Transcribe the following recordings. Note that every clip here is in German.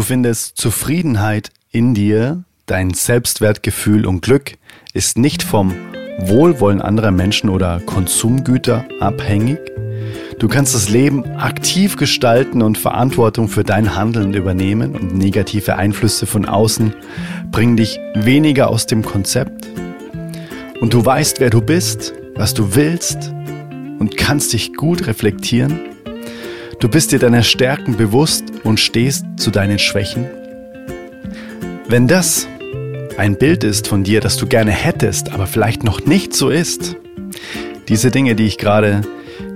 Du findest Zufriedenheit in dir, dein Selbstwertgefühl und Glück ist nicht vom Wohlwollen anderer Menschen oder Konsumgüter abhängig. Du kannst das Leben aktiv gestalten und Verantwortung für dein Handeln übernehmen und negative Einflüsse von außen bringen dich weniger aus dem Konzept. Und du weißt, wer du bist, was du willst und kannst dich gut reflektieren. Du bist dir deiner Stärken bewusst und stehst zu deinen Schwächen. Wenn das ein Bild ist von dir, das du gerne hättest, aber vielleicht noch nicht so ist, diese Dinge, die ich gerade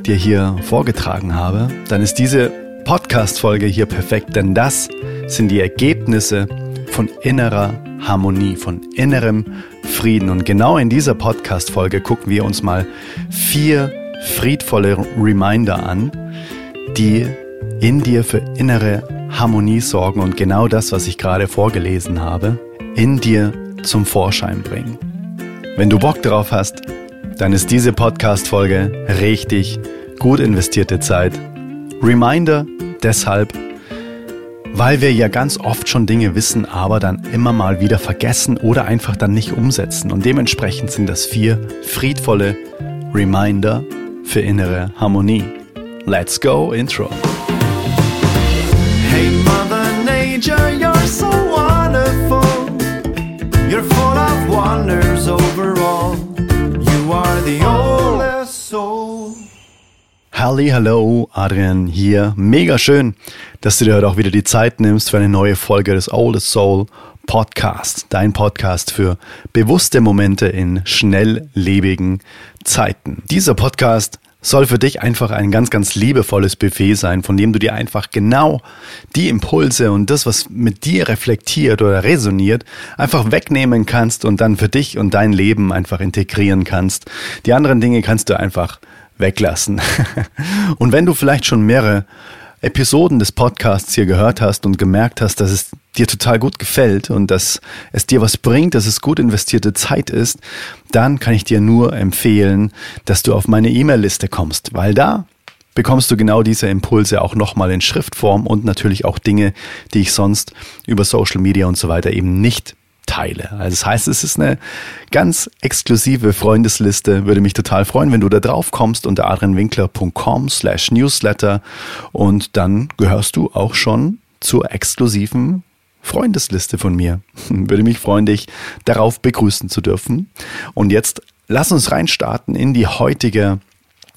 dir hier vorgetragen habe, dann ist diese Podcast-Folge hier perfekt, denn das sind die Ergebnisse von innerer Harmonie, von innerem Frieden. Und genau in dieser Podcast-Folge gucken wir uns mal vier friedvolle Reminder an, die in dir für innere Harmonie sorgen und genau das, was ich gerade vorgelesen habe, in dir zum Vorschein bringen. Wenn du Bock drauf hast, dann ist diese Podcast-Folge richtig gut investierte Zeit. Reminder deshalb, weil wir ja ganz oft schon Dinge wissen, aber dann immer mal wieder vergessen oder einfach dann nicht umsetzen. Und dementsprechend sind das vier friedvolle Reminder für innere Harmonie. Let's go, Intro. Hey Mother Nature, you're so wonderful. You're full of wonders overall. You are the oldest soul. Halli, hallo, Adrian hier. Mega schön, dass du dir heute auch wieder die Zeit nimmst für eine neue Folge des Oldest Soul Podcast. Dein Podcast für bewusste Momente in schnelllebigen Zeiten. Dieser Podcast soll für dich einfach ein ganz, ganz liebevolles Buffet sein, von dem du dir einfach genau die Impulse und das, was mit dir reflektiert oder resoniert, einfach wegnehmen kannst und dann für dich und dein Leben einfach integrieren kannst. Die anderen Dinge kannst du einfach weglassen. und wenn du vielleicht schon mehrere Episoden des Podcasts hier gehört hast und gemerkt hast, dass es dir total gut gefällt und dass es dir was bringt, dass es gut investierte Zeit ist, dann kann ich dir nur empfehlen, dass du auf meine E-Mail-Liste kommst, weil da bekommst du genau diese Impulse auch nochmal in Schriftform und natürlich auch Dinge, die ich sonst über Social Media und so weiter eben nicht teile. Also das heißt, es ist eine ganz exklusive Freundesliste. Würde mich total freuen, wenn du da drauf kommst unter adrianwinkler.com slash newsletter und dann gehörst du auch schon zur exklusiven Freundesliste von mir. Würde mich freuen, dich darauf begrüßen zu dürfen. Und jetzt lass uns reinstarten in die heutige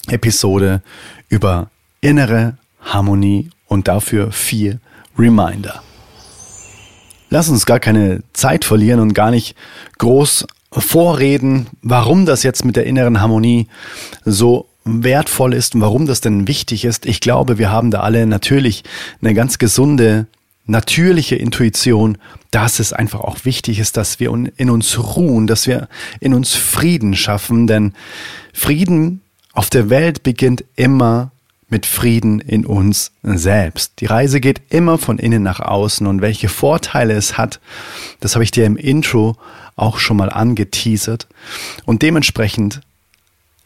Episode über innere Harmonie und dafür vier Reminder. Lass uns gar keine Zeit verlieren und gar nicht groß vorreden, warum das jetzt mit der inneren Harmonie so wertvoll ist und warum das denn wichtig ist. Ich glaube, wir haben da alle natürlich eine ganz gesunde, natürliche Intuition, dass es einfach auch wichtig ist, dass wir in uns ruhen, dass wir in uns Frieden schaffen, denn Frieden auf der Welt beginnt immer mit Frieden in uns selbst. Die Reise geht immer von innen nach außen und welche Vorteile es hat, das habe ich dir im Intro auch schon mal angeteasert. Und dementsprechend,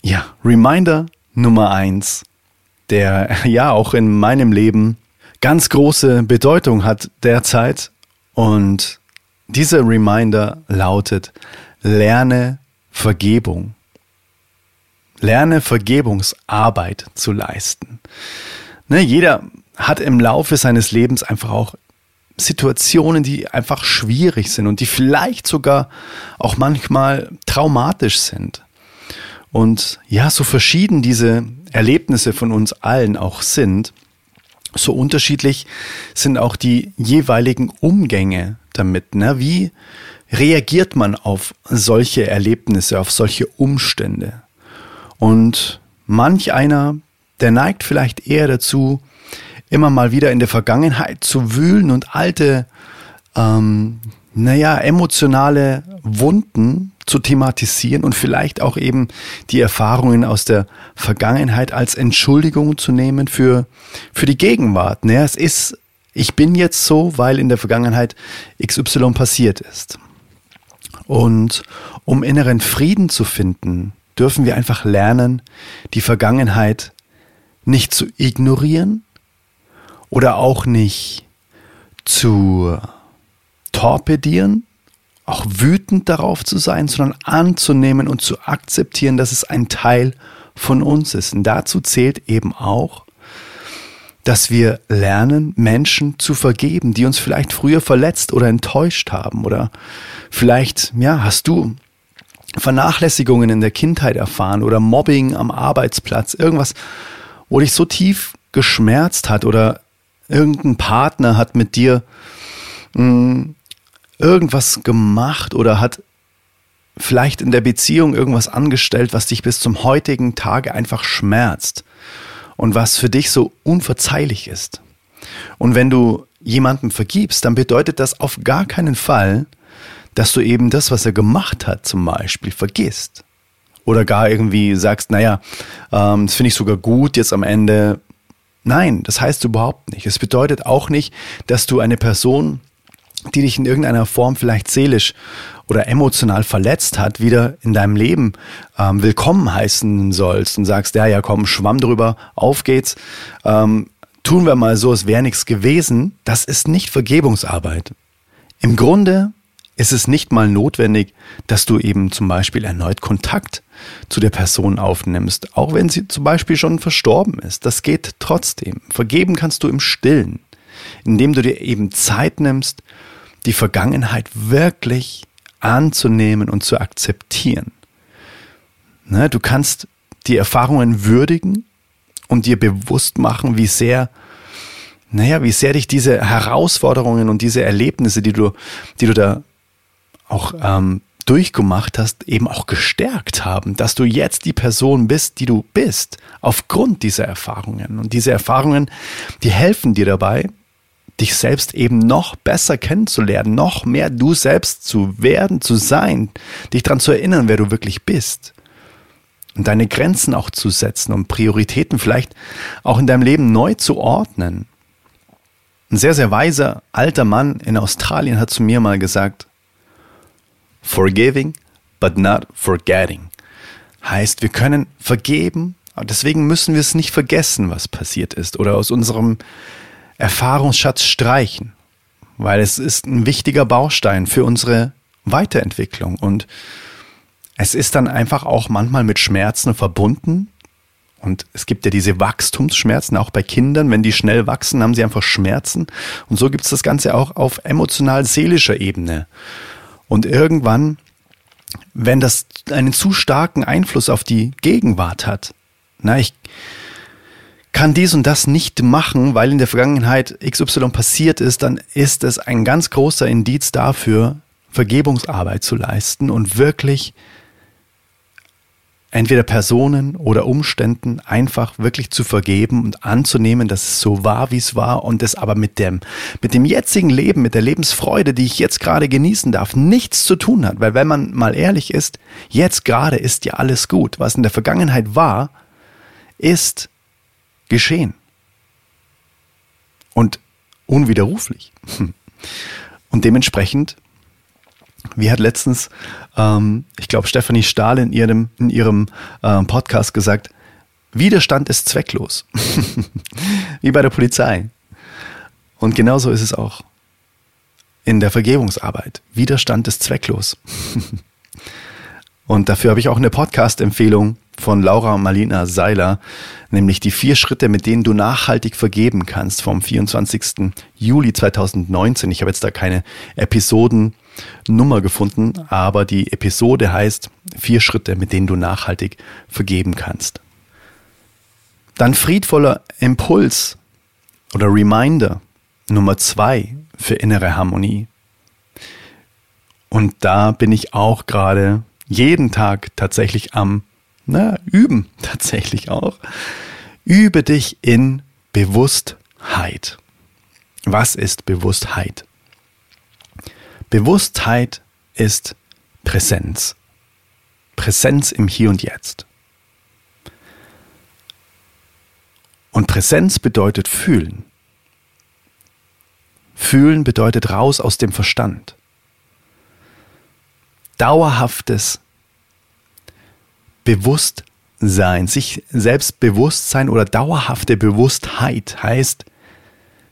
ja, Reminder Nummer eins, der ja auch in meinem Leben ganz große Bedeutung hat derzeit. Und dieser Reminder lautet, lerne Vergebung. Lerne Vergebungsarbeit zu leisten. Ne, jeder hat im Laufe seines Lebens einfach auch Situationen, die einfach schwierig sind und die vielleicht sogar auch manchmal traumatisch sind. Und ja, so verschieden diese Erlebnisse von uns allen auch sind, so unterschiedlich sind auch die jeweiligen Umgänge damit. Ne? Wie reagiert man auf solche Erlebnisse, auf solche Umstände? Und manch einer, der neigt vielleicht eher dazu, immer mal wieder in der Vergangenheit zu wühlen und alte, ähm, naja, emotionale Wunden zu thematisieren und vielleicht auch eben die Erfahrungen aus der Vergangenheit als Entschuldigung zu nehmen für, für die Gegenwart. Naja, es ist, ich bin jetzt so, weil in der Vergangenheit XY passiert ist. Und um inneren Frieden zu finden, dürfen wir einfach lernen, die Vergangenheit nicht zu ignorieren oder auch nicht zu torpedieren, auch wütend darauf zu sein, sondern anzunehmen und zu akzeptieren, dass es ein Teil von uns ist. Und dazu zählt eben auch, dass wir lernen, Menschen zu vergeben, die uns vielleicht früher verletzt oder enttäuscht haben. Oder vielleicht, ja, hast du Vernachlässigungen in der Kindheit erfahren oder Mobbing am Arbeitsplatz, irgendwas, wo dich so tief geschmerzt hat oder irgendein Partner hat mit dir mh, hm, irgendwas gemacht oder hat vielleicht in der Beziehung irgendwas angestellt, was dich bis zum heutigen Tage einfach schmerzt und was für dich so unverzeihlich ist. Und wenn du jemandem vergibst, dann bedeutet das auf gar keinen Fall, dass du eben das, was er gemacht hat, zum Beispiel vergisst. Oder gar irgendwie sagst, naja, ähm, das finde ich sogar gut, jetzt am Ende. Nein, das heißt überhaupt nicht. Es bedeutet auch nicht, dass du eine Person, die dich in irgendeiner Form vielleicht seelisch oder emotional verletzt hat, wieder in deinem Leben ähm, willkommen heißen sollst und sagst, ja, ja, komm, schwamm drüber, auf geht's. Ähm, tun wir mal so, es wäre nichts gewesen. Das ist nicht Vergebungsarbeit. Im Grunde ist es nicht mal notwendig, dass du eben zum Beispiel erneut Kontakt zu der Person aufnimmst, auch wenn sie zum Beispiel schon verstorben ist. Das geht trotzdem. Vergeben kannst du im Stillen, indem du dir eben Zeit nimmst, die Vergangenheit wirklich anzunehmen und zu akzeptieren. Ne, du kannst die Erfahrungen würdigen und dir bewusst machen, wie sehr, naja, wie sehr dich diese Herausforderungen und diese Erlebnisse, die du, die du da auch ähm, durchgemacht hast, eben auch gestärkt haben, dass du jetzt die Person bist, die du bist, aufgrund dieser Erfahrungen. Und diese Erfahrungen, die helfen dir dabei, dich selbst eben noch besser kennenzulernen, noch mehr du selbst zu werden, zu sein, dich daran zu erinnern, wer du wirklich bist. Und deine Grenzen auch zu setzen und Prioritäten vielleicht auch in deinem Leben neu zu ordnen. Ein sehr, sehr weiser alter Mann in Australien hat zu mir mal gesagt, Forgiving, but not forgetting. Heißt, wir können vergeben, aber deswegen müssen wir es nicht vergessen, was passiert ist oder aus unserem Erfahrungsschatz streichen, weil es ist ein wichtiger Baustein für unsere Weiterentwicklung und es ist dann einfach auch manchmal mit Schmerzen verbunden. Und es gibt ja diese Wachstumsschmerzen, auch bei Kindern. Wenn die schnell wachsen, haben sie einfach Schmerzen. Und so gibt es das Ganze auch auf emotional-seelischer Ebene. Und irgendwann, wenn das einen zu starken Einfluss auf die Gegenwart hat, na, ich, kann dies und das nicht machen, weil in der Vergangenheit XY passiert ist, dann ist es ein ganz großer Indiz dafür, Vergebungsarbeit zu leisten und wirklich entweder Personen oder Umständen einfach wirklich zu vergeben und anzunehmen, dass es so war, wie es war und es aber mit dem, mit dem jetzigen Leben, mit der Lebensfreude, die ich jetzt gerade genießen darf, nichts zu tun hat. Weil wenn man mal ehrlich ist, jetzt gerade ist ja alles gut. Was in der Vergangenheit war, ist geschehen. Und unwiderruflich. Und dementsprechend, wie hat letztens, ähm, ich glaube, Stephanie Stahl in ihrem, in ihrem ähm, Podcast gesagt, Widerstand ist zwecklos. wie bei der Polizei. Und genauso ist es auch in der Vergebungsarbeit. Widerstand ist zwecklos. Und dafür habe ich auch eine Podcast-Empfehlung von Laura Malina Seiler, nämlich die vier Schritte, mit denen du nachhaltig vergeben kannst vom 24. Juli 2019. Ich habe jetzt da keine Episodennummer gefunden, aber die Episode heißt vier Schritte, mit denen du nachhaltig vergeben kannst. Dann friedvoller Impuls oder Reminder Nummer zwei für innere Harmonie. Und da bin ich auch gerade jeden Tag tatsächlich am na, üben tatsächlich auch. Übe dich in Bewusstheit. Was ist Bewusstheit? Bewusstheit ist Präsenz. Präsenz im Hier und Jetzt. Und Präsenz bedeutet fühlen. Fühlen bedeutet raus aus dem Verstand. Dauerhaftes Bewusstsein, sich selbst Bewusstsein oder dauerhafte Bewusstheit heißt,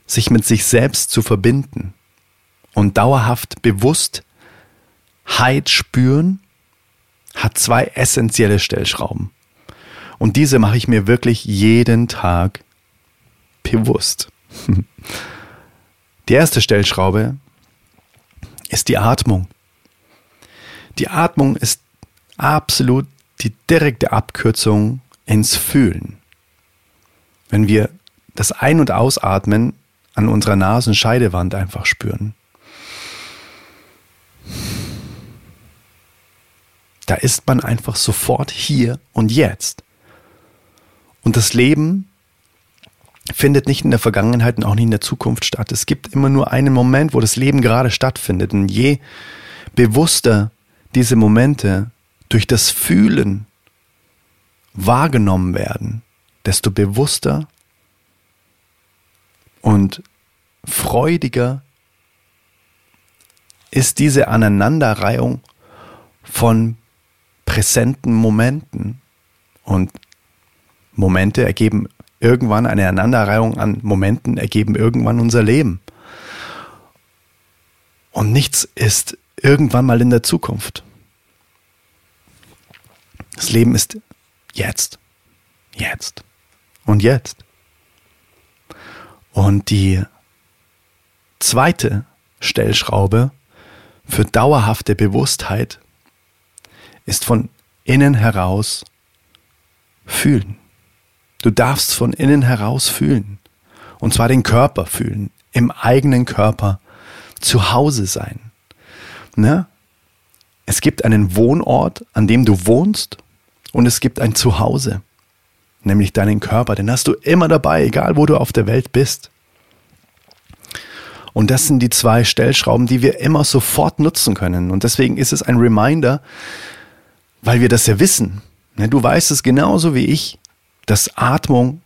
sich mit sich selbst zu verbinden und dauerhaft Bewusstheit spüren, hat zwei essentielle Stellschrauben. Und diese mache ich mir wirklich jeden Tag bewusst. Die erste Stellschraube ist die Atmung. Die Atmung ist absolut die direkte Abkürzung ins Fühlen. Wenn wir das Ein- und Ausatmen an unserer Nasenscheidewand einfach spüren. Da ist man einfach sofort hier und jetzt. Und das Leben findet nicht in der Vergangenheit und auch nicht in der Zukunft statt. Es gibt immer nur einen Moment, wo das Leben gerade stattfindet. Und je bewusster diese Momente durch das Fühlen wahrgenommen werden, desto bewusster und freudiger ist diese Aneinanderreihung von präsenten Momenten. Und Momente ergeben irgendwann eine Aneinanderreihung an Momenten, ergeben irgendwann unser Leben. Und nichts ist irgendwann mal in der Zukunft. Das Leben ist jetzt, jetzt und jetzt. Und die zweite Stellschraube für dauerhafte Bewusstheit ist von innen heraus fühlen. Du darfst von innen heraus fühlen. Und zwar den Körper fühlen, im eigenen Körper zu Hause sein. Ne? Es gibt einen Wohnort, an dem du wohnst, und es gibt ein Zuhause nämlich deinen Körper. Den hast du immer dabei, egal wo du auf der Welt bist. Und das sind die zwei Stellschrauben, die wir immer sofort nutzen können. Und deswegen ist es ein Reminder, weil wir das ja wissen. Ne, du weißt es genauso wie ich, dass Atmung,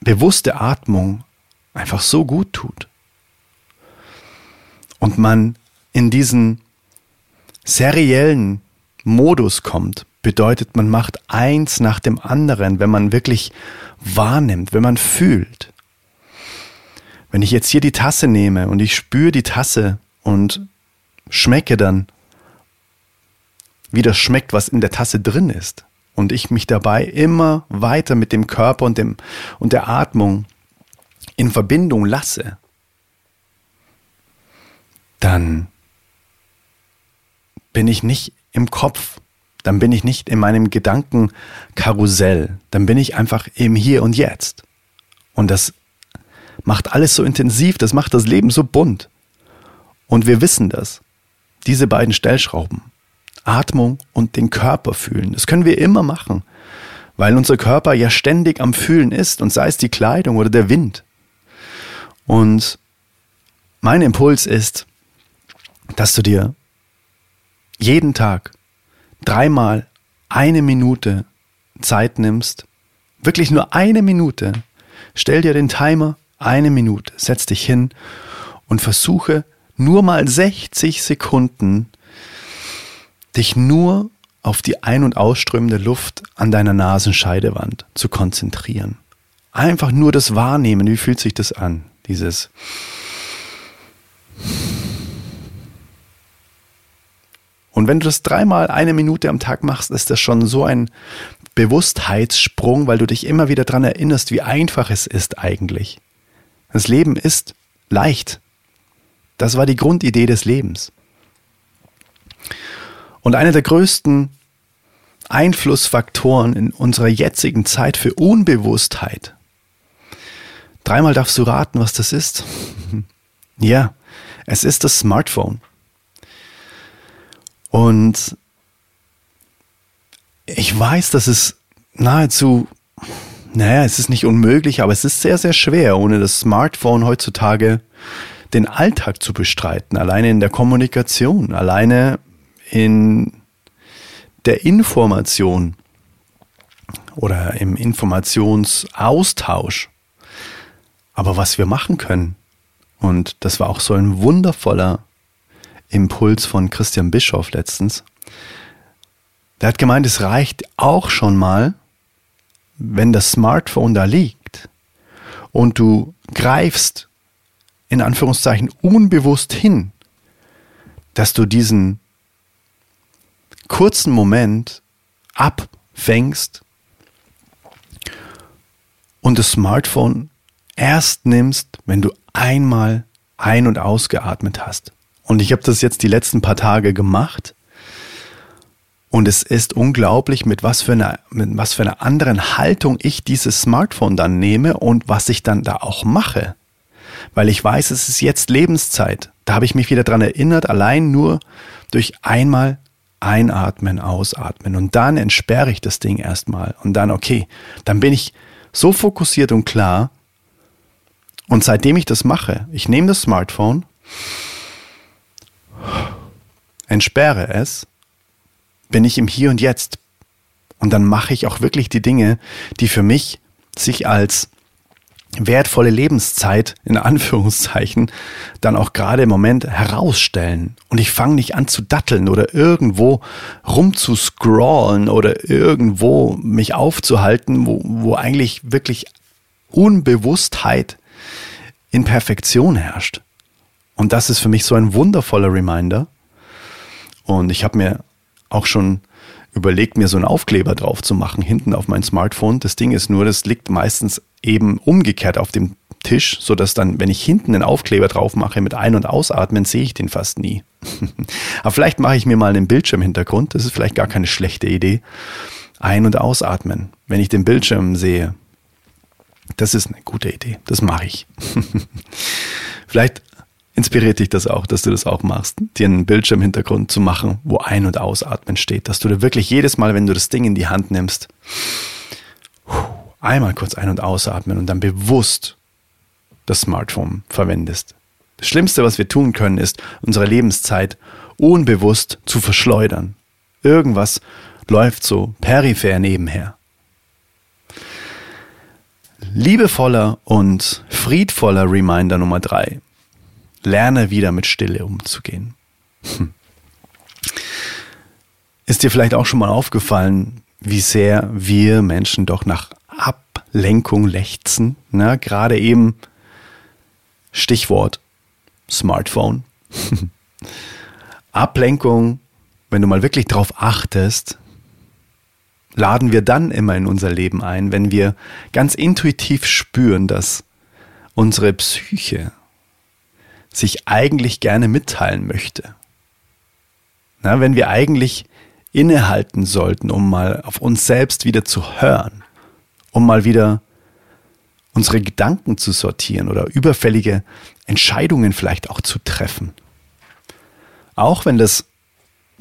bewusste Atmung einfach so gut tut. Und man in diesen seriellen Modus kommt, bedeutet, man macht eins nach dem anderen, wenn man wirklich wahrnimmt, wenn man fühlt. Wenn ich jetzt hier die Tasse nehme und ich spüre die Tasse und schmecke dann, wie das schmeckt, was in der Tasse drin ist, und ich mich dabei immer weiter mit dem Körper und, dem, und der Atmung in Verbindung lasse, dann bin ich nicht im Kopf, dann bin ich nicht in meinem Gedankenkarussell, dann bin ich einfach im Hier und Jetzt. Und das macht alles so intensiv, das macht das Leben so bunt. Und wir wissen das. Diese beiden Stellschrauben, Atmung und den Körper fühlen, das können wir immer machen, weil unser Körper ja ständig am Fühlen ist und sei es die Kleidung oder der Wind. Und mein Impuls ist, dass du dir jeden Tag dreimal eine Minute Zeit nimmst, wirklich nur eine Minute, stell dir den Timer, eine Minute, setz dich hin und versuche nur mal 60 Sekunden dich nur auf die ein- und ausströmende Luft an deiner Nasenscheidewand zu konzentrieren. Einfach nur das Wahrnehmen, wie fühlt sich das an? Dieses Und wenn du das dreimal eine Minute am Tag machst, ist das schon so ein Bewusstheitssprung, weil du dich immer wieder daran erinnerst, wie einfach es ist eigentlich. Das Leben ist leicht. Das war die Grundidee des Lebens. Und einer der größten Einflussfaktoren in unserer jetzigen Zeit für Unbewusstheit. Dreimal darfst du raten, was das ist. Ja, es ist das Smartphone. Und ich weiß, dass es nahezu, naja, es ist nicht unmöglich, aber es ist sehr, sehr schwer, ohne das Smartphone heutzutage den Alltag zu bestreiten, alleine in der Kommunikation, alleine in der Information oder im Informationsaustausch. Aber was wir machen können, und das war auch so ein wundervoller Impuls von Christian Bischoff letztens. Der hat gemeint, es reicht auch schon mal, wenn das Smartphone da liegt und du greifst in Anführungszeichen unbewusst hin, dass du diesen kurzen Moment abfängst und das Smartphone erst nimmst, wenn du einmal ein- und ausgeatmet hast. Und ich habe das jetzt die letzten paar Tage gemacht. Und es ist unglaublich, mit was für einer, mit was für einer anderen Haltung ich dieses Smartphone dann nehme und was ich dann da auch mache. Weil ich weiß, es ist jetzt Lebenszeit. Da habe ich mich wieder dran erinnert, allein nur durch einmal einatmen, ausatmen. Und dann entsperre ich das Ding erstmal. Und dann, okay, dann bin ich so fokussiert und klar. Und seitdem ich das mache, ich nehme das Smartphone, entsperre es, bin ich im Hier und Jetzt. Und dann mache ich auch wirklich die Dinge, die für mich sich als wertvolle Lebenszeit in Anführungszeichen dann auch gerade im Moment herausstellen. Und ich fange nicht an zu datteln oder irgendwo rumzuscrollen oder irgendwo mich aufzuhalten, wo, wo eigentlich wirklich Unbewusstheit in Perfektion herrscht. Und das ist für mich so ein wundervoller Reminder. Und ich habe mir auch schon überlegt, mir so einen Aufkleber drauf zu machen, hinten auf mein Smartphone. Das Ding ist nur, das liegt meistens eben umgekehrt auf dem Tisch, so dass dann, wenn ich hinten einen Aufkleber drauf mache mit Ein- und Ausatmen, sehe ich den fast nie. Aber vielleicht mache ich mir mal einen Bildschirmhintergrund. Das ist vielleicht gar keine schlechte Idee. Ein- und Ausatmen. Wenn ich den Bildschirm sehe, das ist eine gute Idee. Das mache ich. vielleicht inspiriert dich das auch, dass du das auch machst, dir einen Bildschirmhintergrund zu machen, wo Ein- und Ausatmen steht, dass du dir wirklich jedes Mal, wenn du das Ding in die Hand nimmst, einmal kurz ein- und ausatmen und dann bewusst das Smartphone verwendest. Das Schlimmste, was wir tun können, ist, unsere Lebenszeit unbewusst zu verschleudern. Irgendwas läuft so peripher nebenher. Liebevoller und friedvoller Reminder Nummer drei. Lerne wieder mit Stille umzugehen. Hm. Ist dir vielleicht auch schon mal aufgefallen, wie sehr wir Menschen doch nach Ablenkung lechzen? Ne? Gerade eben Stichwort Smartphone. Ablenkung, wenn du mal wirklich drauf achtest, laden wir dann immer in unser Leben ein, wenn wir ganz intuitiv spüren, dass unsere Psyche sich eigentlich gerne mitteilen möchte. Na, wenn wir eigentlich innehalten sollten, um mal auf uns selbst wieder zu hören, um mal wieder unsere Gedanken zu sortieren oder überfällige Entscheidungen vielleicht auch zu treffen. Auch wenn das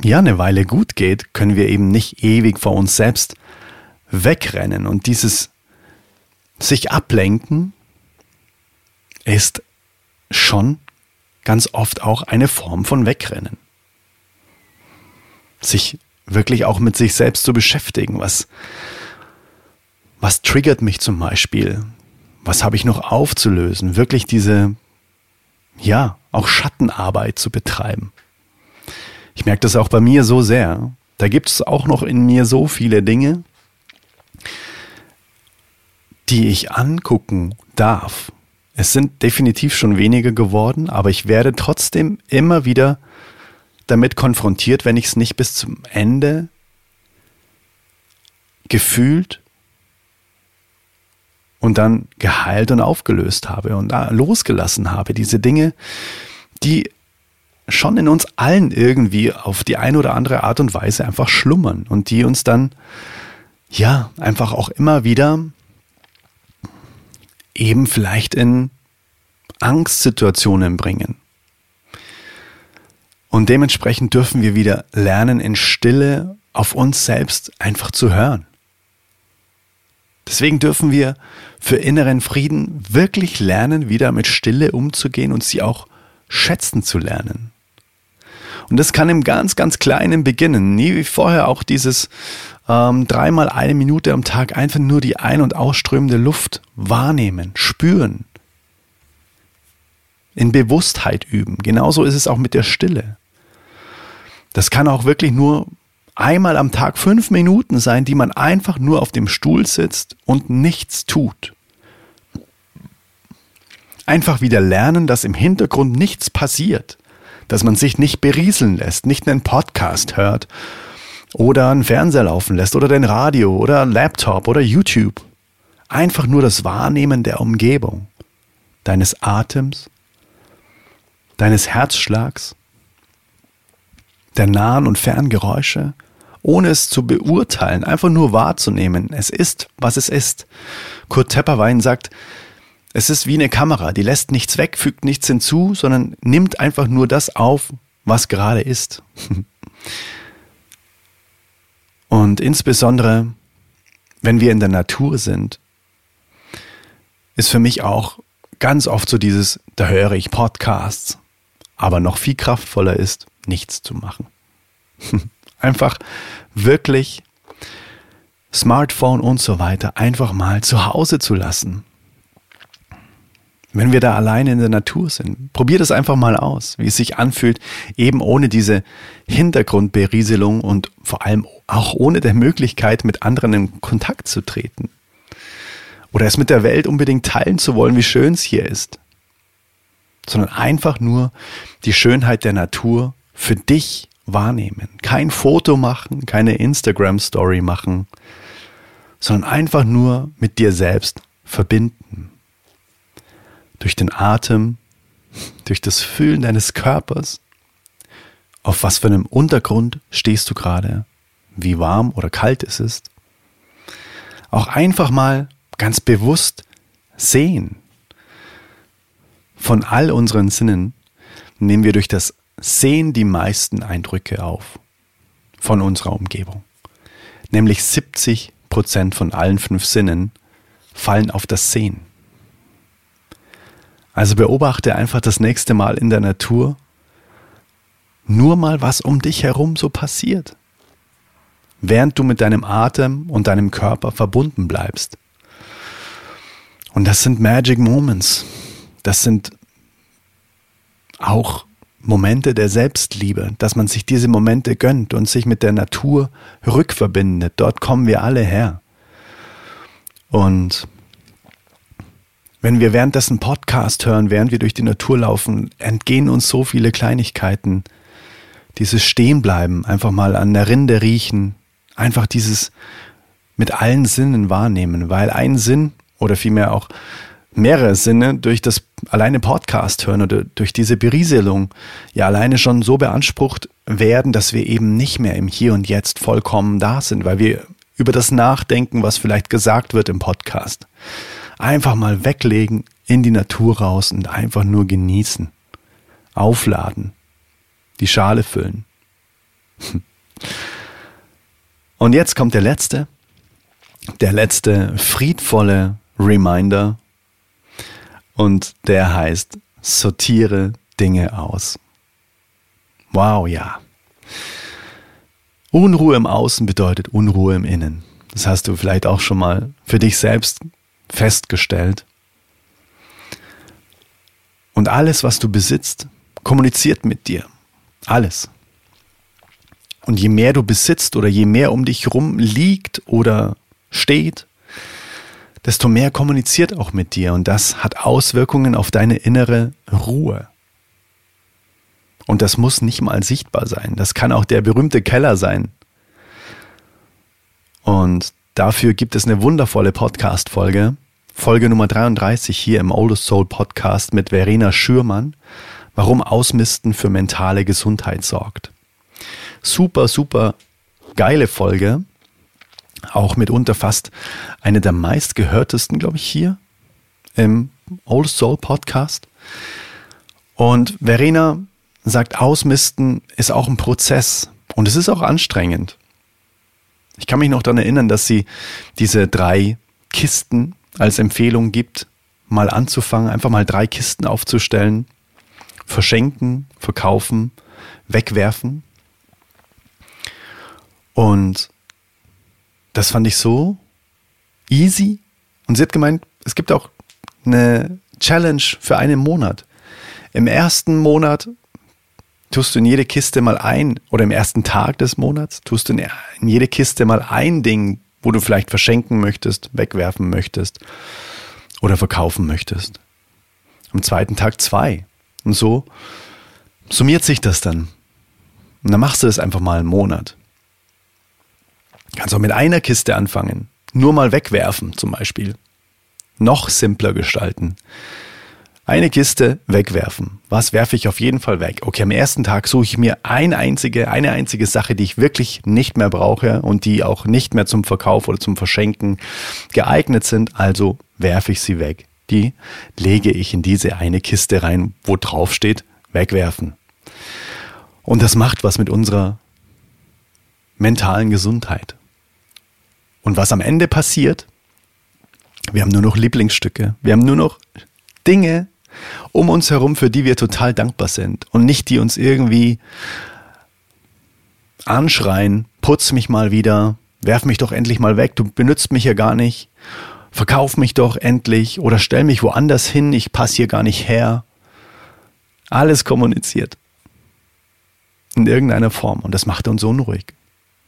ja eine Weile gut geht, können wir eben nicht ewig vor uns selbst wegrennen und dieses sich ablenken ist schon ganz oft auch eine Form von Wegrennen. Sich wirklich auch mit sich selbst zu beschäftigen. Was, was triggert mich zum Beispiel? Was habe ich noch aufzulösen? Wirklich diese, ja, auch Schattenarbeit zu betreiben. Ich merke das auch bei mir so sehr. Da gibt es auch noch in mir so viele Dinge, die ich angucken darf. Es sind definitiv schon weniger geworden, aber ich werde trotzdem immer wieder damit konfrontiert, wenn ich es nicht bis zum Ende gefühlt und dann geheilt und aufgelöst habe und losgelassen habe. Diese Dinge, die schon in uns allen irgendwie auf die eine oder andere Art und Weise einfach schlummern und die uns dann ja einfach auch immer wieder eben vielleicht in Angstsituationen bringen. Und dementsprechend dürfen wir wieder lernen, in Stille auf uns selbst einfach zu hören. Deswegen dürfen wir für inneren Frieden wirklich lernen, wieder mit Stille umzugehen und sie auch schätzen zu lernen. Und das kann im ganz, ganz Kleinen beginnen. Nie wie vorher auch dieses ähm, dreimal eine Minute am Tag einfach nur die ein- und ausströmende Luft wahrnehmen, spüren, in Bewusstheit üben. Genauso ist es auch mit der Stille. Das kann auch wirklich nur einmal am Tag fünf Minuten sein, die man einfach nur auf dem Stuhl sitzt und nichts tut. Einfach wieder lernen, dass im Hintergrund nichts passiert, dass man sich nicht berieseln lässt, nicht einen Podcast hört oder einen Fernseher laufen lässt oder den Radio oder einen Laptop oder YouTube. Einfach nur das Wahrnehmen der Umgebung, deines Atems, deines Herzschlags, der nahen und fernen Geräusche, ohne es zu beurteilen, einfach nur wahrzunehmen. Es ist, was es ist. Kurt Tepperwein sagt, es ist wie eine Kamera, die lässt nichts weg, fügt nichts hinzu, sondern nimmt einfach nur das auf, was gerade ist. Und insbesondere, wenn wir in der Natur sind, ist für mich auch ganz oft so dieses, da höre ich Podcasts, aber noch viel kraftvoller ist, nichts zu machen. Einfach wirklich Smartphone und so weiter einfach mal zu Hause zu lassen. Wenn wir da alleine in der Natur sind, probier das einfach mal aus, wie es sich anfühlt, eben ohne diese Hintergrundberieselung und vor allem auch ohne der Möglichkeit, mit anderen in Kontakt zu treten. Oder es mit der Welt unbedingt teilen zu wollen, wie schön es hier ist. Sondern einfach nur die Schönheit der Natur für dich wahrnehmen. Kein Foto machen, keine Instagram-Story machen, sondern einfach nur mit dir selbst verbinden. Durch den Atem, durch das Fühlen deines Körpers. Auf was für einem Untergrund stehst du gerade? Wie warm oder kalt ist es? Auch einfach mal ganz bewusst sehen. Von all unseren Sinnen nehmen wir durch das Sehen die meisten Eindrücke auf von unserer Umgebung. Nämlich 70 Prozent von allen fünf Sinnen fallen auf das Sehen. Also beobachte einfach das nächste Mal in der Natur nur mal, was um dich herum so passiert, während du mit deinem Atem und deinem Körper verbunden bleibst. Und das sind Magic Moments. Das sind auch Momente der Selbstliebe, dass man sich diese Momente gönnt und sich mit der Natur rückverbindet. Dort kommen wir alle her. Und wenn wir währenddessen Podcast hören, während wir durch die Natur laufen, entgehen uns so viele Kleinigkeiten. Dieses Stehenbleiben, einfach mal an der Rinde riechen, einfach dieses mit allen Sinnen wahrnehmen, weil ein Sinn oder vielmehr auch mehrere Sinne durch das alleine Podcast hören oder durch diese Berieselung ja alleine schon so beansprucht werden, dass wir eben nicht mehr im Hier und Jetzt vollkommen da sind, weil wir über das nachdenken, was vielleicht gesagt wird im Podcast. Einfach mal weglegen, in die Natur raus und einfach nur genießen. Aufladen. Die Schale füllen. Und jetzt kommt der letzte, der letzte friedvolle Reminder und der heißt Sortiere Dinge aus. Wow, ja. Unruhe im Außen bedeutet Unruhe im Innen. Das hast du vielleicht auch schon mal für dich selbst festgestellt. Und alles, was du besitzt, kommuniziert mit dir. Alles. Und je mehr du besitzt oder je mehr um dich rum liegt oder steht, desto mehr kommuniziert auch mit dir und das hat Auswirkungen auf deine innere Ruhe. Und das muss nicht mal sichtbar sein. Das kann auch der berühmte Keller sein. Und dafür gibt es eine wundervolle Podcast-Folge. Folge Nummer 33 hier im Oldest Soul Podcast mit Verena Schürmann. Warum Ausmisten für mentale Gesundheit sorgt. Super, super geile Folge auch mitunter fast eine der meistgehörtesten, glaube ich, hier im Old Soul Podcast. Und Verena sagt, Ausmisten ist auch ein Prozess und es ist auch anstrengend. Ich kann mich noch daran erinnern, dass sie diese drei Kisten als Empfehlung gibt, mal anzufangen, einfach mal drei Kisten aufzustellen, verschenken, verkaufen, wegwerfen. Und das fand ich so easy. Und sie hat gemeint, es gibt auch eine Challenge für einen Monat. Im ersten Monat tust du in jede Kiste mal ein, oder im ersten Tag des Monats tust du in jede Kiste mal ein Ding, wo du vielleicht verschenken möchtest, wegwerfen möchtest oder verkaufen möchtest. am zweiten Tag zwei. Und so summiert sich das dann. Und dann machst du das einfach mal einen Monat. Kannst auch mit einer Kiste anfangen. Nur mal wegwerfen zum Beispiel. Noch simpler gestalten. Eine Kiste wegwerfen. Was werfe ich auf jeden Fall weg? Okay, am ersten Tag suche ich mir eine einzige, eine einzige Sache, die ich wirklich nicht mehr brauche und die auch nicht mehr zum Verkauf oder zum Verschenken geeignet sind. Also werfe ich sie weg. Die lege ich in diese eine Kiste rein, wo drauf steht, wegwerfen. Und das macht was mit unserer mentalen Gesundheit. Und was am Ende passiert, wir haben nur noch Lieblingsstücke. Wir haben nur noch Dinge, um uns herum, für die wir total dankbar sind und nicht die uns irgendwie anschreien, putz mich mal wieder, werf mich doch endlich mal weg, du benutzt mich ja gar nicht, verkauf mich doch endlich oder stell mich woanders hin, ich passe hier gar nicht her. Alles kommuniziert. In irgendeiner Form und das macht uns unruhig.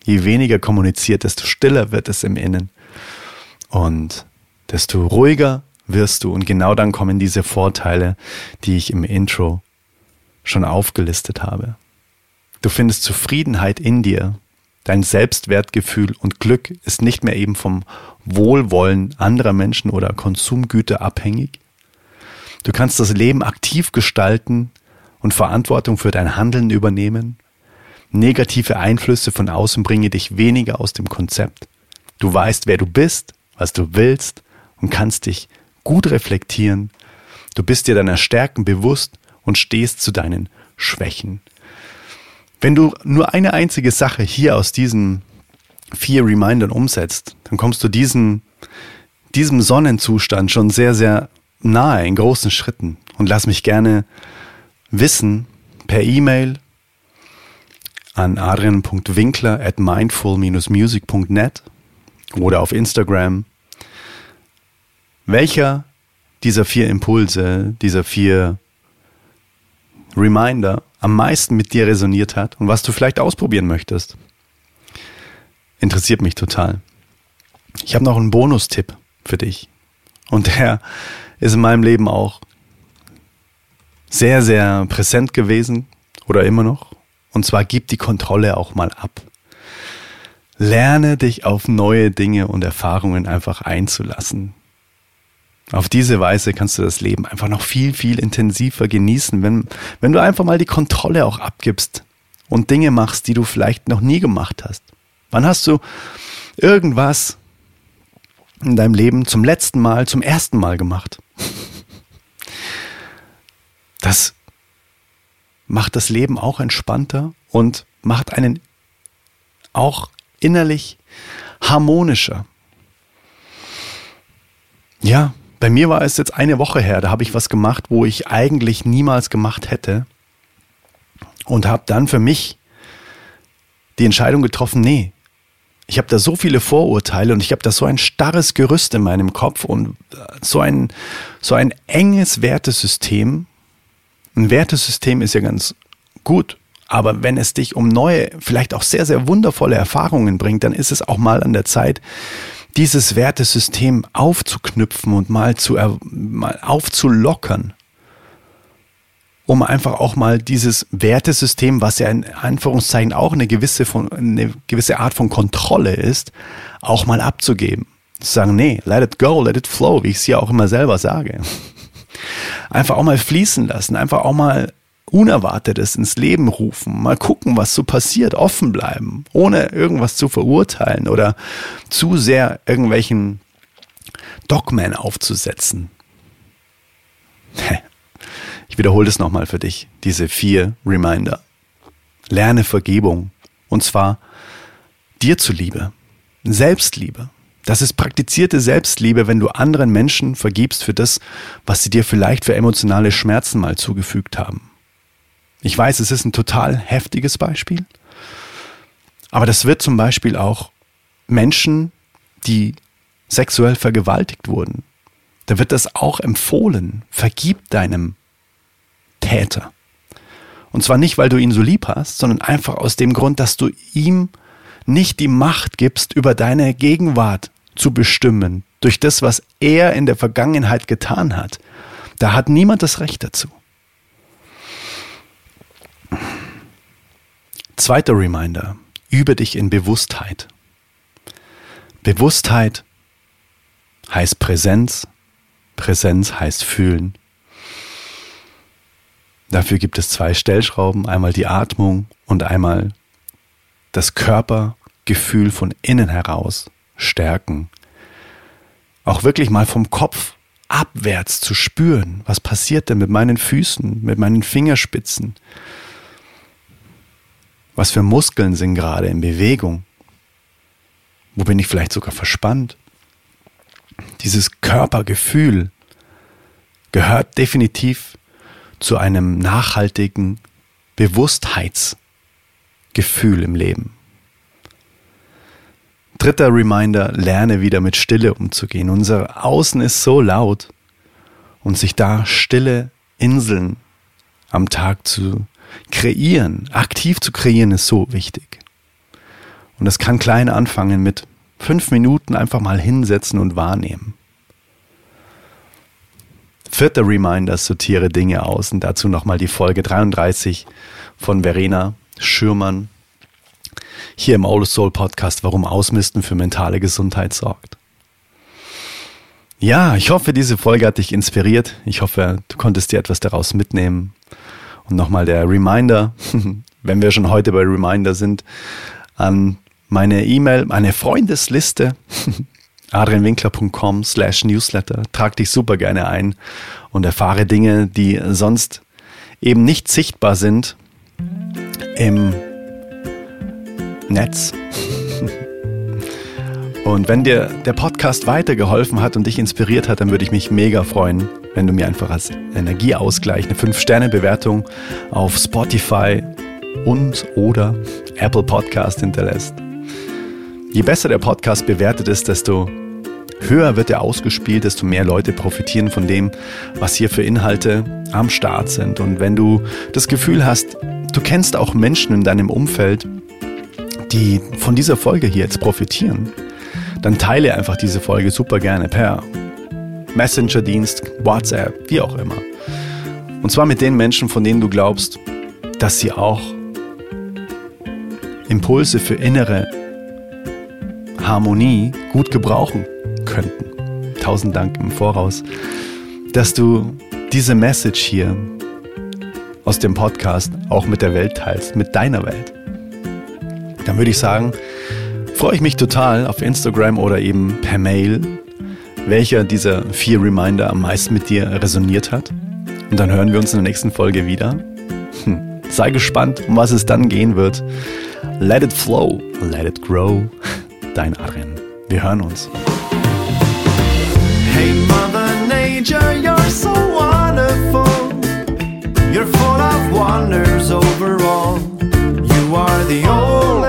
Je weniger kommuniziert, desto stiller wird es im Innen und desto ruhiger wirst du. Und genau dann kommen diese Vorteile, die ich im Intro schon aufgelistet habe. Du findest Zufriedenheit in dir. Dein Selbstwertgefühl und Glück ist nicht mehr eben vom Wohlwollen anderer Menschen oder Konsumgüter abhängig. Du kannst das Leben aktiv gestalten und Verantwortung für dein Handeln übernehmen. Negative Einflüsse von außen bringen dich weniger aus dem Konzept. Du weißt, wer du bist, was du willst und kannst dich gut reflektieren. Du bist dir deiner Stärken bewusst und stehst zu deinen Schwächen. Wenn du nur eine einzige Sache hier aus diesen vier Remindern umsetzt, dann kommst du diesen, diesem Sonnenzustand schon sehr, sehr nahe in großen Schritten. Und lass mich gerne wissen per E-Mail an adrian.winkler at mindful-music.net oder auf Instagram welcher dieser vier Impulse, dieser vier Reminder am meisten mit dir resoniert hat und was du vielleicht ausprobieren möchtest. Interessiert mich total. Ich habe noch einen Bonustipp für dich. Und der ist in meinem Leben auch sehr, sehr präsent gewesen oder immer noch. Und zwar gib die Kontrolle auch mal ab. Lerne dich auf neue Dinge und Erfahrungen einfach einzulassen. Auf diese Weise kannst du das Leben einfach noch viel, viel intensiver genießen, wenn, wenn du einfach mal die Kontrolle auch abgibst und Dinge machst, die du vielleicht noch nie gemacht hast. Wann hast du irgendwas in deinem Leben zum letzten Mal, zum ersten Mal gemacht? Das macht das Leben auch entspannter und macht einen auch innerlich harmonischer. Ja, bei mir war es jetzt eine Woche her, da habe ich was gemacht, wo ich eigentlich niemals gemacht hätte. Und habe dann für mich die Entscheidung getroffen, nee, ich habe da so viele Vorurteile und ich habe da so ein starres Gerüst in meinem Kopf und so ein, so ein enges Wertesystem. Ein Wertesystem ist ja ganz gut, aber wenn es dich um neue, vielleicht auch sehr, sehr wundervolle Erfahrungen bringt, dann ist es auch mal an der Zeit, dieses Wertesystem aufzuknüpfen und mal, zu, mal aufzulockern, um einfach auch mal dieses Wertesystem, was ja in Anführungszeichen auch eine gewisse, von, eine gewisse Art von Kontrolle ist, auch mal abzugeben. Zu sagen, nee, let it go, let it flow, wie ich es ja auch immer selber sage. Einfach auch mal fließen lassen, einfach auch mal Unerwartetes ins Leben rufen, mal gucken, was so passiert, offen bleiben, ohne irgendwas zu verurteilen oder zu sehr irgendwelchen Dogmen aufzusetzen. Ich wiederhole das nochmal für dich, diese vier Reminder. Lerne Vergebung und zwar dir zuliebe, Selbstliebe. Das ist praktizierte Selbstliebe, wenn du anderen Menschen vergibst für das, was sie dir vielleicht für emotionale Schmerzen mal zugefügt haben. Ich weiß, es ist ein total heftiges Beispiel, aber das wird zum Beispiel auch Menschen, die sexuell vergewaltigt wurden, da wird das auch empfohlen. Vergib deinem Täter. Und zwar nicht, weil du ihn so lieb hast, sondern einfach aus dem Grund, dass du ihm nicht die Macht gibst, über deine Gegenwart zu bestimmen, durch das, was er in der Vergangenheit getan hat. Da hat niemand das Recht dazu. Zweiter Reminder. Übe dich in Bewusstheit. Bewusstheit heißt Präsenz. Präsenz heißt fühlen. Dafür gibt es zwei Stellschrauben, einmal die Atmung und einmal das Körpergefühl von innen heraus stärken. Auch wirklich mal vom Kopf abwärts zu spüren, was passiert denn mit meinen Füßen, mit meinen Fingerspitzen. Was für Muskeln sind gerade in Bewegung? Wo bin ich vielleicht sogar verspannt? Dieses Körpergefühl gehört definitiv zu einem nachhaltigen Bewusstheitsgefühl im Leben. Dritter Reminder, lerne wieder mit Stille umzugehen. Unser Außen ist so laut und sich da stille Inseln am Tag zu kreieren, aktiv zu kreieren, ist so wichtig. Und das kann klein anfangen mit fünf Minuten einfach mal hinsetzen und wahrnehmen. Vierter Reminder, sortiere Dinge aus und dazu nochmal die Folge 33 von Verena Schürmann hier im Old Soul Podcast, warum Ausmisten für mentale Gesundheit sorgt. Ja, ich hoffe, diese Folge hat dich inspiriert. Ich hoffe, du konntest dir etwas daraus mitnehmen. Und nochmal der Reminder, wenn wir schon heute bei Reminder sind, an meine E-Mail, meine Freundesliste, adrianwinkler.com slash newsletter. Trag dich super gerne ein und erfahre Dinge, die sonst eben nicht sichtbar sind im Netz. Und wenn dir der Podcast weitergeholfen hat und dich inspiriert hat, dann würde ich mich mega freuen, wenn du mir einfach als Energieausgleich eine 5-Sterne-Bewertung auf Spotify und oder Apple Podcast hinterlässt. Je besser der Podcast bewertet ist, desto höher wird er ausgespielt, desto mehr Leute profitieren von dem, was hier für Inhalte am Start sind. Und wenn du das Gefühl hast, du kennst auch Menschen in deinem Umfeld, die von dieser Folge hier jetzt profitieren, dann teile einfach diese Folge super gerne per Messenger-Dienst, WhatsApp, wie auch immer. Und zwar mit den Menschen, von denen du glaubst, dass sie auch Impulse für innere Harmonie gut gebrauchen könnten. Tausend Dank im Voraus, dass du diese Message hier aus dem Podcast auch mit der Welt teilst, mit deiner Welt. Dann würde ich sagen, freue ich mich total auf Instagram oder eben per Mail, welcher dieser vier Reminder am meisten mit dir resoniert hat. Und dann hören wir uns in der nächsten Folge wieder. Hm. Sei gespannt, um was es dann gehen wird. Let it flow, let it grow. Dein Arin. Wir hören uns. Hey Mother Nature, you're so wonderful. You're full of wonders overall. You are the only